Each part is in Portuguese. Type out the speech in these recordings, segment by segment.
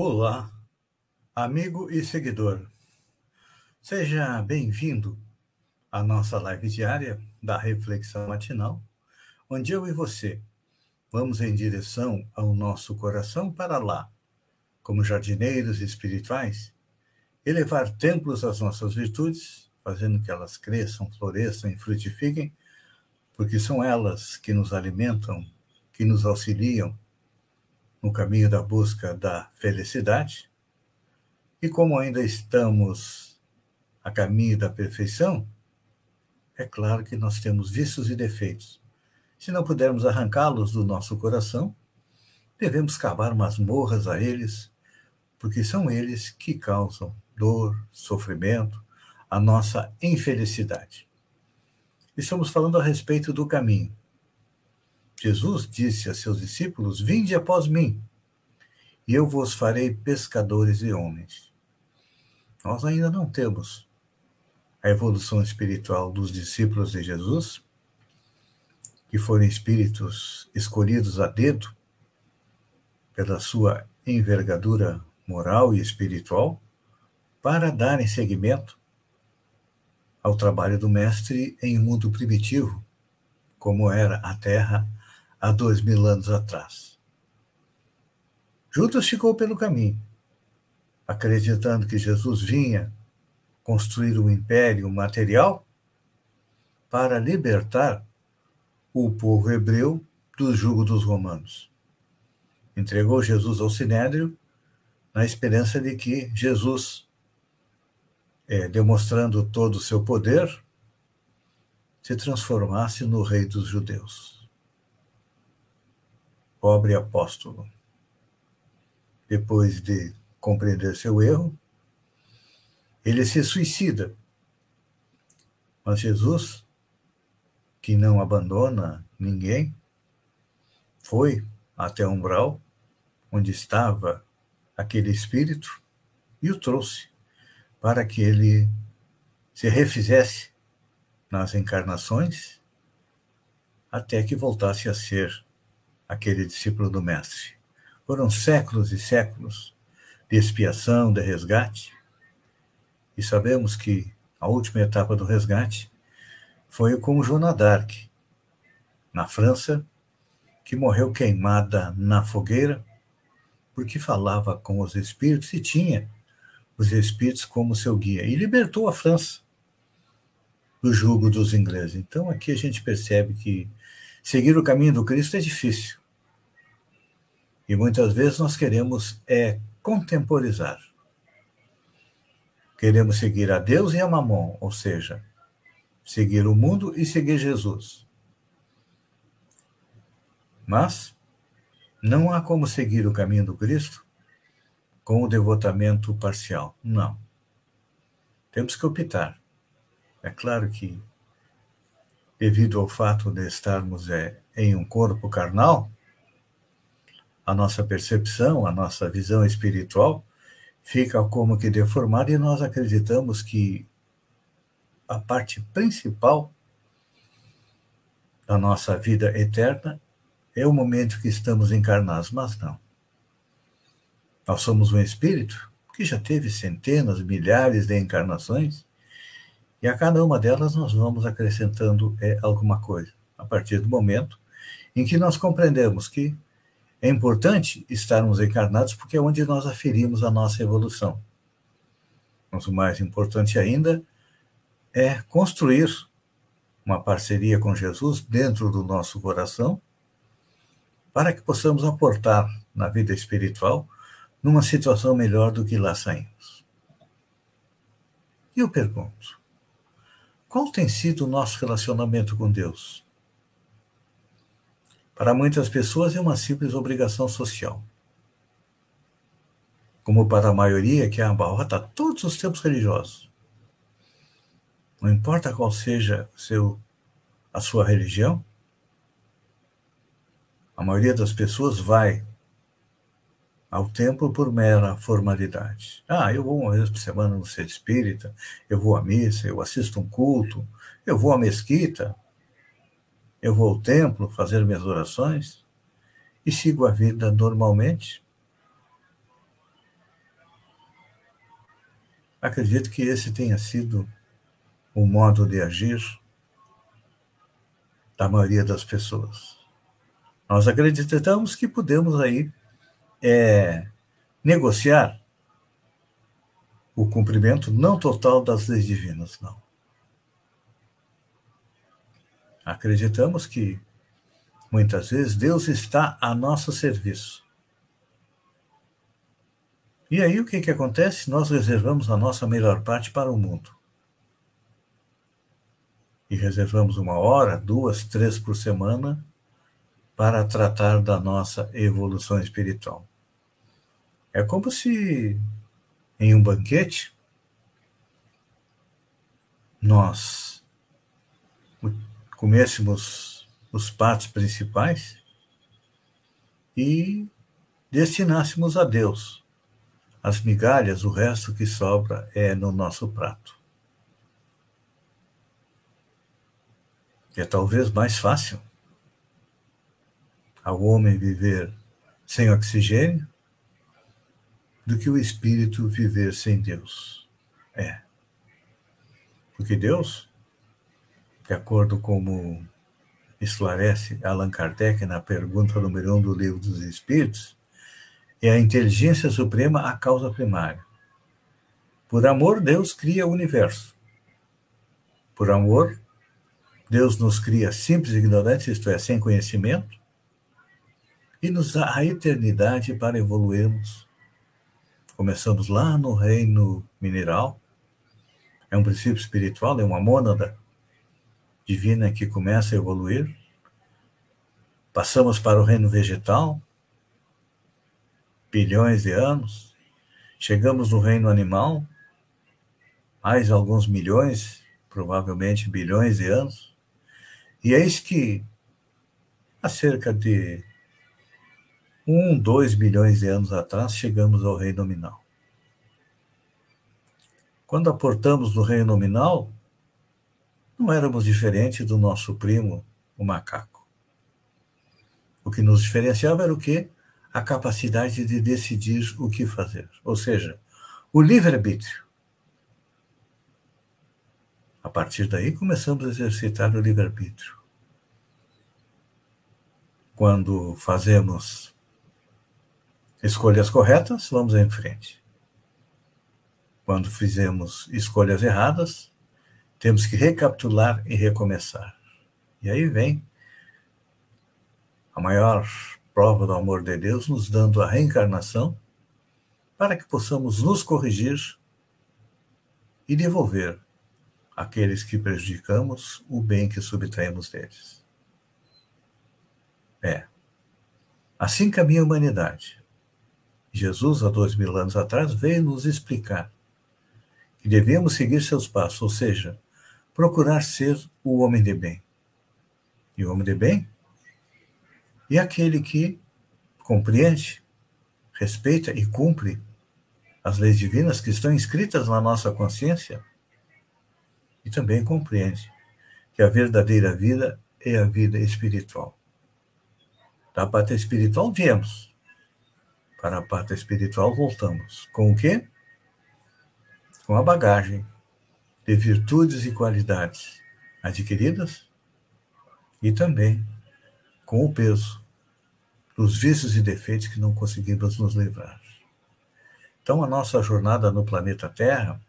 Olá, amigo e seguidor. Seja bem-vindo à nossa live diária da Reflexão Matinal, onde eu e você vamos em direção ao nosso coração para lá, como jardineiros espirituais, elevar templos às nossas virtudes, fazendo que elas cresçam, floresçam e frutifiquem, porque são elas que nos alimentam, que nos auxiliam no caminho da busca da felicidade. E como ainda estamos a caminho da perfeição, é claro que nós temos vícios e defeitos. Se não pudermos arrancá-los do nosso coração, devemos cavar masmorras a eles, porque são eles que causam dor, sofrimento, a nossa infelicidade. Estamos falando a respeito do caminho. Jesus disse a seus discípulos: Vinde após mim, e eu vos farei pescadores de homens. Nós ainda não temos a evolução espiritual dos discípulos de Jesus, que foram espíritos escolhidos a dedo pela sua envergadura moral e espiritual, para darem seguimento ao trabalho do Mestre em um mundo primitivo, como era a Terra há dois mil anos atrás. Judas ficou pelo caminho, acreditando que Jesus vinha construir um império material para libertar o povo hebreu do jugo dos romanos. Entregou Jesus ao sinédrio na esperança de que Jesus, é, demonstrando todo o seu poder, se transformasse no rei dos judeus pobre apóstolo. Depois de compreender seu erro, ele se suicida. Mas Jesus, que não abandona ninguém, foi até o umbral onde estava aquele espírito e o trouxe para que ele se refizesse nas encarnações até que voltasse a ser aquele discípulo do Mestre. Foram séculos e séculos de expiação, de resgate, e sabemos que a última etapa do resgate foi com Joana d'Arc, na França, que morreu queimada na fogueira, porque falava com os espíritos e tinha os espíritos como seu guia, e libertou a França do jugo dos ingleses. Então aqui a gente percebe que seguir o caminho do Cristo é difícil. E muitas vezes nós queremos é contemporizar. Queremos seguir a Deus e a Mamon, ou seja, seguir o mundo e seguir Jesus. Mas não há como seguir o caminho do Cristo com o devotamento parcial. Não. Temos que optar. É claro que, devido ao fato de estarmos é, em um corpo carnal, a nossa percepção, a nossa visão espiritual fica como que deformada e nós acreditamos que a parte principal da nossa vida eterna é o momento que estamos encarnados, mas não. Nós somos um espírito que já teve centenas, milhares de encarnações e a cada uma delas nós vamos acrescentando é, alguma coisa, a partir do momento em que nós compreendemos que é importante estarmos encarnados porque é onde nós aferimos a nossa evolução. Mas o mais importante ainda é construir uma parceria com Jesus dentro do nosso coração para que possamos aportar na vida espiritual numa situação melhor do que lá saímos. E eu pergunto: qual tem sido o nosso relacionamento com Deus? Para muitas pessoas é uma simples obrigação social. como para a maioria que abarrota todos os tempos religiosos. Não importa qual seja seu, a sua religião, a maioria das pessoas vai ao templo por mera formalidade. Ah, eu vou uma vez por semana no centro espírita, eu vou à missa, eu assisto um culto, eu vou à mesquita, eu vou ao templo fazer minhas orações e sigo a vida normalmente. Acredito que esse tenha sido o modo de agir da maioria das pessoas. Nós acreditamos que podemos aí é, negociar o cumprimento não total das leis divinas, não. Acreditamos que muitas vezes Deus está a nosso serviço. E aí o que, que acontece? Nós reservamos a nossa melhor parte para o mundo. E reservamos uma hora, duas, três por semana para tratar da nossa evolução espiritual. É como se em um banquete nós comêssemos os pratos principais e destinássemos a Deus as migalhas, o resto que sobra é no nosso prato. É talvez mais fácil ao homem viver sem oxigênio do que o espírito viver sem Deus. É. Porque Deus, de acordo como esclarece Allan Kardec na pergunta número um do Livro dos Espíritos, é a inteligência suprema a causa primária. Por amor, Deus cria o universo. Por amor, Deus nos cria simples e ignorantes, isto é, sem conhecimento, e nos dá a eternidade para evoluirmos. Começamos lá no reino mineral, é um princípio espiritual, é uma mônada divina que começa a evoluir. Passamos para o reino vegetal, bilhões de anos. Chegamos no reino animal, mais alguns milhões, provavelmente bilhões de anos. E eis que, há cerca de um, dois bilhões de anos atrás, chegamos ao reino nominal. Quando aportamos no reino nominal, não éramos diferentes do nosso primo, o macaco. O que nos diferenciava era o quê? A capacidade de decidir o que fazer. Ou seja, o livre-arbítrio. A partir daí, começamos a exercitar o livre-arbítrio. Quando fazemos escolhas corretas, vamos em frente. Quando fizemos escolhas erradas, temos que recapitular e recomeçar. E aí vem a maior prova do amor de Deus, nos dando a reencarnação para que possamos nos corrigir e devolver àqueles que prejudicamos o bem que subtraímos deles. É. Assim caminha a humanidade. Jesus, há dois mil anos atrás, veio nos explicar que devemos seguir seus passos, ou seja, procurar ser o homem de bem. E o homem de bem é aquele que compreende, respeita e cumpre as leis divinas que estão inscritas na nossa consciência e também compreende que a verdadeira vida é a vida espiritual. Da pátria espiritual viemos, para a parte espiritual, voltamos. Com o quê? Com a bagagem de virtudes e qualidades adquiridas e também com o peso dos vícios e defeitos que não conseguimos nos livrar. Então, a nossa jornada no planeta Terra,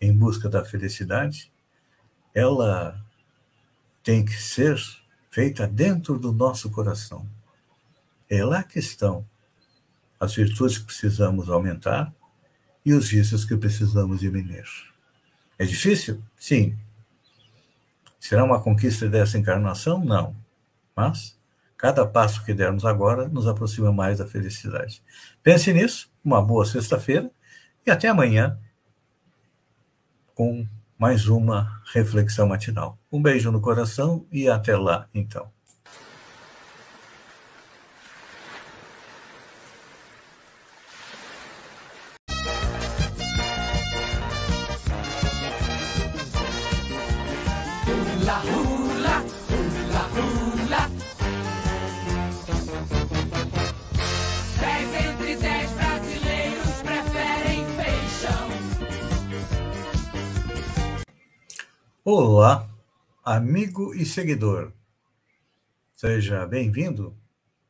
em busca da felicidade, ela tem que ser feita dentro do nosso coração. É lá que estão as virtudes que precisamos aumentar e os vícios que precisamos diminuir. É difícil? Sim. Será uma conquista dessa encarnação? Não. Mas Cada passo que dermos agora nos aproxima mais da felicidade. Pense nisso, uma boa sexta-feira e até amanhã com mais uma reflexão matinal. Um beijo no coração e até lá, então. Olá, amigo e seguidor. Seja bem-vindo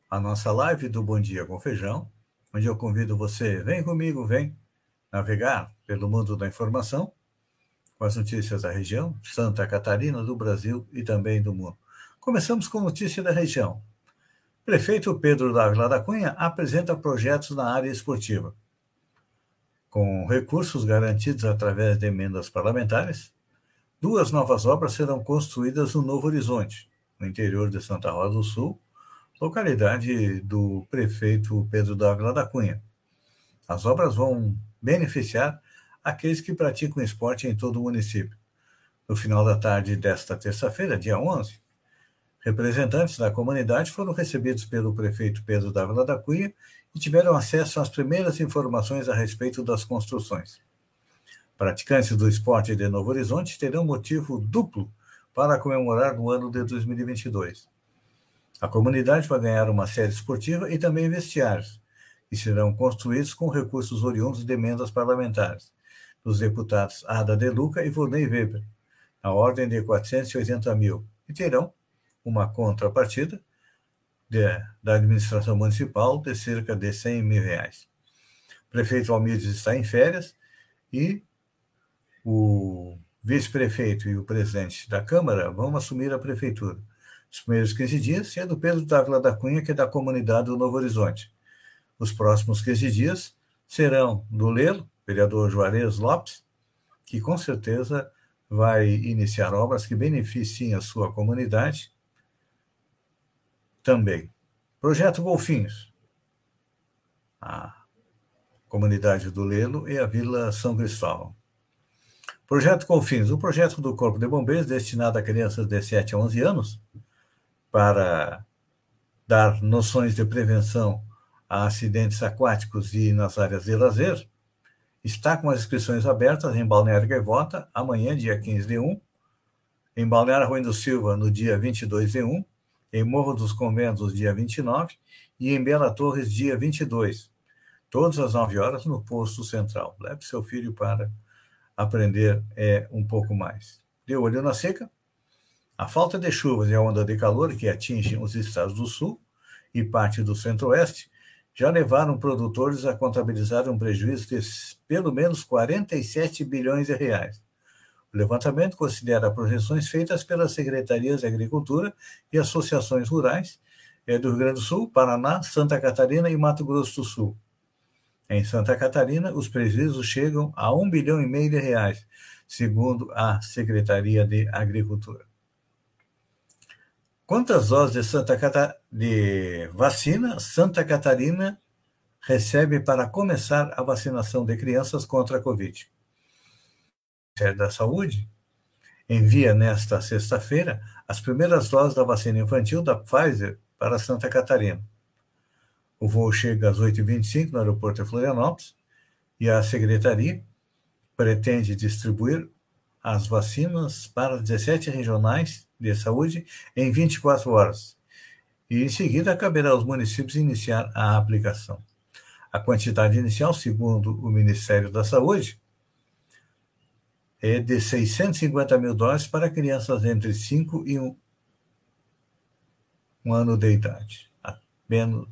à nossa live do Bom Dia com Feijão, onde eu convido você, vem comigo, vem navegar pelo mundo da informação com as notícias da região, Santa Catarina, do Brasil e também do mundo. Começamos com notícia da região. Prefeito Pedro Dávila da Cunha apresenta projetos na área esportiva. Com recursos garantidos através de emendas parlamentares, Duas novas obras serão construídas no Novo Horizonte, no interior de Santa Rosa do Sul, localidade do prefeito Pedro Dávila da Cunha. As obras vão beneficiar aqueles que praticam esporte em todo o município. No final da tarde desta terça-feira, dia 11, representantes da comunidade foram recebidos pelo prefeito Pedro Dávila da Cunha e tiveram acesso às primeiras informações a respeito das construções. Praticantes do esporte de Novo Horizonte terão motivo duplo para comemorar no ano de 2022. A comunidade vai ganhar uma série esportiva e também vestiários, que serão construídos com recursos oriundos de emendas parlamentares, dos deputados Ada De Luca e Volney Weber, na ordem de 480 mil, e terão uma contrapartida de, da administração municipal de cerca de 100 mil reais. O prefeito Almides está em férias e o vice-prefeito e o presidente da Câmara vão assumir a prefeitura. Os primeiros 15 dias é do Pedro Dávila da Cunha, que é da comunidade do Novo Horizonte. Os próximos 15 dias serão do Lelo, vereador Juarez Lopes, que com certeza vai iniciar obras que beneficiem a sua comunidade também. Projeto Golfinhos. A comunidade do Lelo e a Vila São Cristóvão. Projeto Confins, o projeto do Corpo de Bombeiros destinado a crianças de 7 a 11 anos para dar noções de prevenção a acidentes aquáticos e nas áreas de lazer, está com as inscrições abertas em Balneário Gaivota, amanhã, dia 15 de 1, em Balneário Rui do Silva, no dia 22 de 1, em Morro dos Conventos, dia 29, e em Bela Torres, dia 22, todas as 9 horas no posto central. Leve seu filho para aprender é, um pouco mais. Deu olho na seca? A falta de chuvas e a onda de calor que atingem os estados do sul e parte do centro-oeste já levaram produtores a contabilizar um prejuízo de pelo menos 47 bilhões de reais. O levantamento considera projeções feitas pelas secretarias de Agricultura e associações rurais é, do Rio Grande do Sul, Paraná, Santa Catarina e Mato Grosso do Sul. Em Santa Catarina, os prejuízos chegam a um bilhão e meio de reais, segundo a Secretaria de Agricultura. Quantas doses de, Santa Cata... de vacina Santa Catarina recebe para começar a vacinação de crianças contra a Covid? O Ministério da Saúde envia nesta sexta-feira as primeiras doses da vacina infantil da Pfizer para Santa Catarina. O voo chega às 8h25 no aeroporto de Florianópolis e a secretaria pretende distribuir as vacinas para 17 regionais de saúde em 24 horas. E em seguida caberá aos municípios iniciar a aplicação. A quantidade inicial, segundo o Ministério da Saúde, é de 650 mil doses para crianças entre 5 e 1, um ano de idade. Menos,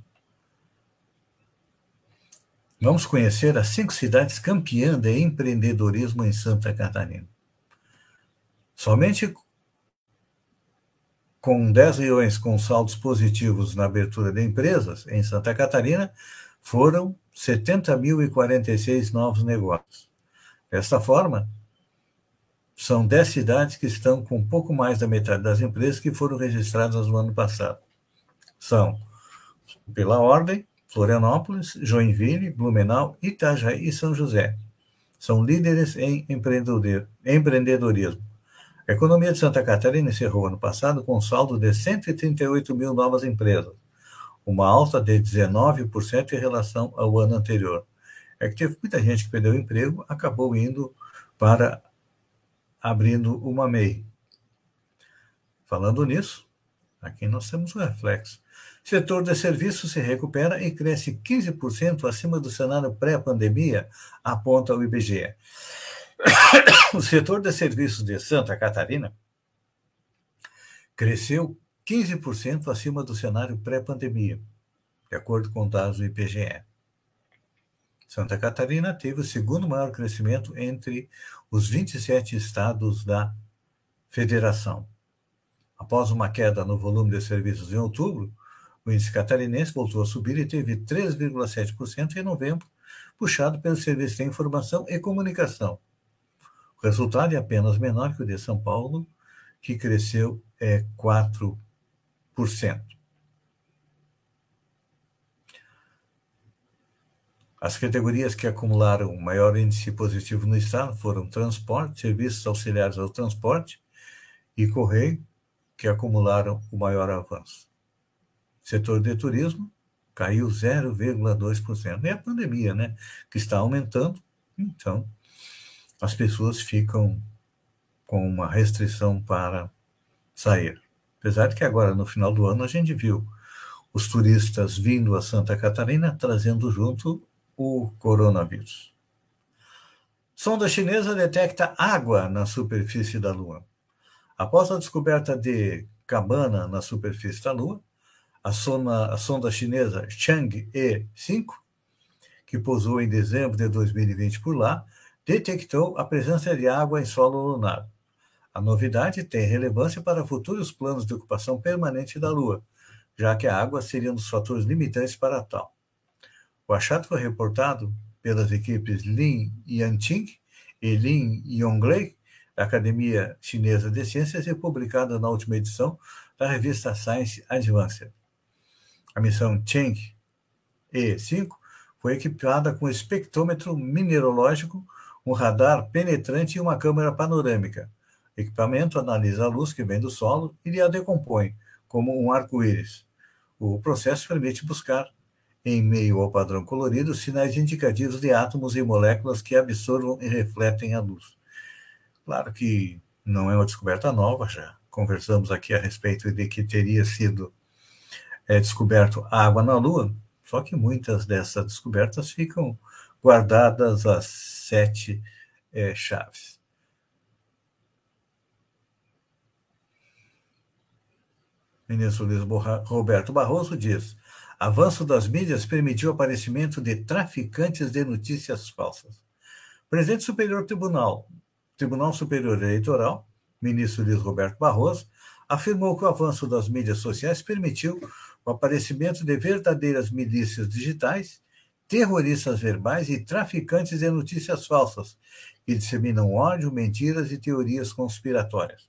Vamos conhecer as cinco cidades campeãs de empreendedorismo em Santa Catarina. Somente com 10 milhões com saldos positivos na abertura de empresas em Santa Catarina, foram 70.046 novos negócios. Desta forma, são 10 cidades que estão com pouco mais da metade das empresas que foram registradas no ano passado. são, pela ordem, Florianópolis, Joinville, Blumenau, Itajaí e São José. São líderes em empreendedorismo. A economia de Santa Catarina encerrou ano passado com um saldo de 138 mil novas empresas, uma alta de 19% em relação ao ano anterior. É que teve muita gente que perdeu o emprego, acabou indo para abrindo uma MEI. Falando nisso, aqui nós temos um reflexo. Setor de serviços se recupera e cresce 15% acima do cenário pré-pandemia, aponta o IBGE. O setor de serviços de Santa Catarina cresceu 15% acima do cenário pré-pandemia, de acordo com dados do IPGE. Santa Catarina teve o segundo maior crescimento entre os 27 estados da federação. Após uma queda no volume de serviços em outubro, o índice catarinense voltou a subir e teve 3,7% em novembro, puxado pelo Serviço de Informação e Comunicação. O resultado é apenas menor que o de São Paulo, que cresceu é, 4%. As categorias que acumularam maior índice positivo no estado foram transporte, serviços auxiliares ao transporte e correio, que acumularam o maior avanço. Setor de turismo caiu 0,2%. É a pandemia, né? Que está aumentando, então as pessoas ficam com uma restrição para sair. Apesar de que agora, no final do ano, a gente viu os turistas vindo a Santa Catarina trazendo junto o coronavírus. Sonda chinesa detecta água na superfície da Lua. Após a descoberta de cabana na superfície da Lua, a sonda, a sonda chinesa Chang'e 5, que pousou em dezembro de 2020 por lá, detectou a presença de água em solo lunar. A novidade tem relevância para futuros planos de ocupação permanente da Lua, já que a água seria um dos fatores limitantes para tal. O achado foi reportado pelas equipes Lin Yanqing e Lin Yonglei, da Academia Chinesa de Ciências, e publicado na última edição da revista Science Advanced. A missão Cheng E5 foi equipada com espectrômetro mineralógico, um radar penetrante e uma câmera panorâmica. O equipamento analisa a luz que vem do solo e a decompõe, como um arco-íris. O processo permite buscar em meio ao padrão colorido, sinais indicativos de átomos e moléculas que absorvam e refletem a luz. Claro que não é uma descoberta nova, já conversamos aqui a respeito de que teria sido é, descoberto água na Lua, só que muitas dessas descobertas ficam guardadas às sete é, chaves. Ministro Luiz Roberto Barroso diz: Avanço das mídias permitiu o aparecimento de traficantes de notícias falsas. Presidente Superior Tribunal, Tribunal Superior Eleitoral, ministro Luiz Roberto Barroso, afirmou que o avanço das mídias sociais permitiu o aparecimento de verdadeiras milícias digitais, terroristas verbais e traficantes de notícias falsas, que disseminam ódio, mentiras e teorias conspiratórias.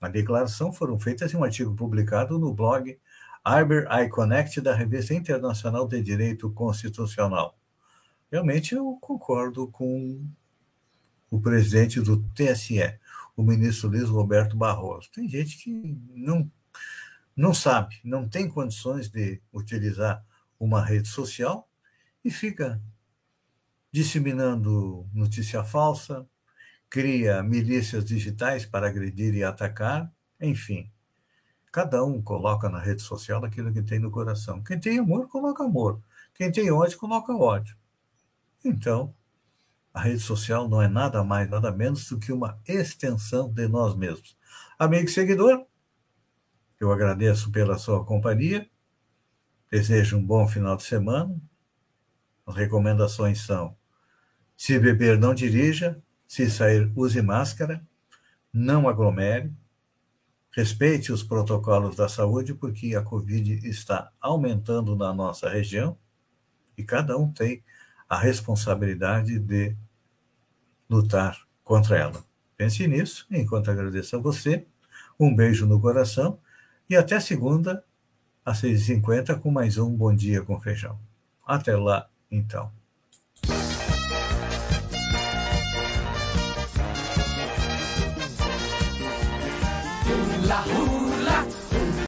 A declaração foram feitas em um artigo publicado no blog Arbor iConnect da Revista Internacional de Direito Constitucional. Realmente eu concordo com o presidente do TSE, o ministro Luiz Roberto Barroso. Tem gente que não, não sabe, não tem condições de utilizar uma rede social e fica disseminando notícia falsa, cria milícias digitais para agredir e atacar, enfim. Cada um coloca na rede social aquilo que tem no coração. Quem tem amor, coloca amor. Quem tem ódio, coloca ódio. Então, a rede social não é nada mais, nada menos do que uma extensão de nós mesmos. Amigo seguidor, eu agradeço pela sua companhia. Desejo um bom final de semana. As recomendações são: se beber, não dirija. Se sair, use máscara. Não aglomere Respeite os protocolos da saúde, porque a Covid está aumentando na nossa região e cada um tem a responsabilidade de lutar contra ela. Pense nisso, enquanto agradeço a você. Um beijo no coração e até segunda, às 6h50 com mais um Bom Dia com Feijão. Até lá, então.